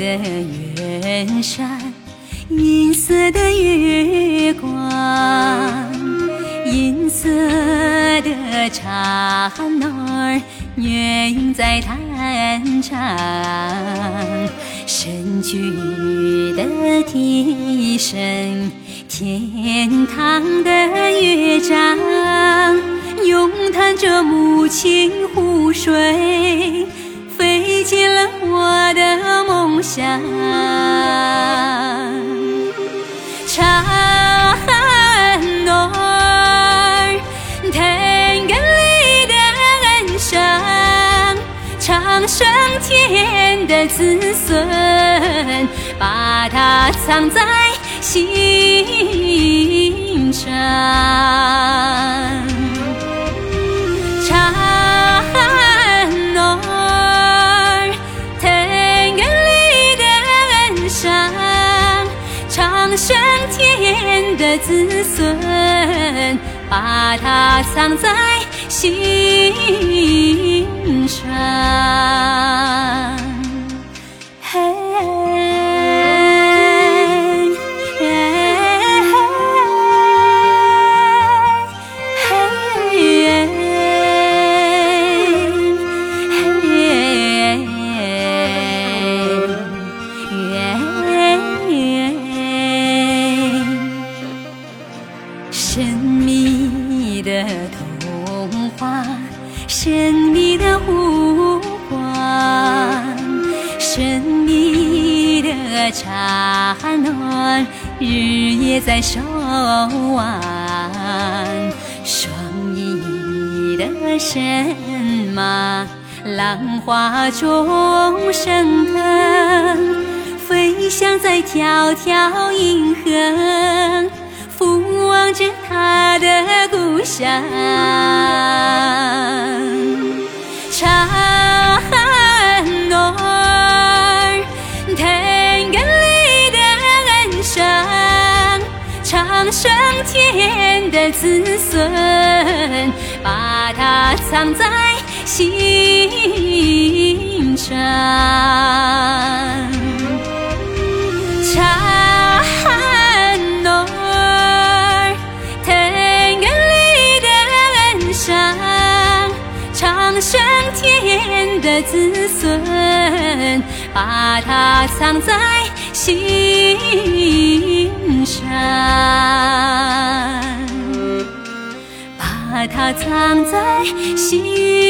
的远山，银色的月光，银色的蝉儿远在弹唱，神曲的笛声，天堂的乐章，咏叹着母亲湖水。进了我的梦乡。唱儿天根里的恩赏，唱升天的子孙，把它藏在心上。的子孙，把它藏在心上。嘿神秘的童话，神秘的湖光，神秘的茶暖，日夜在守望。双翼的神马，浪花中升腾，飞翔在迢迢银河。俯望着他故乡，唱儿天根里的恩赏，长生天的子孙，把它藏在心天的子孙，把它藏在心上，把它藏在心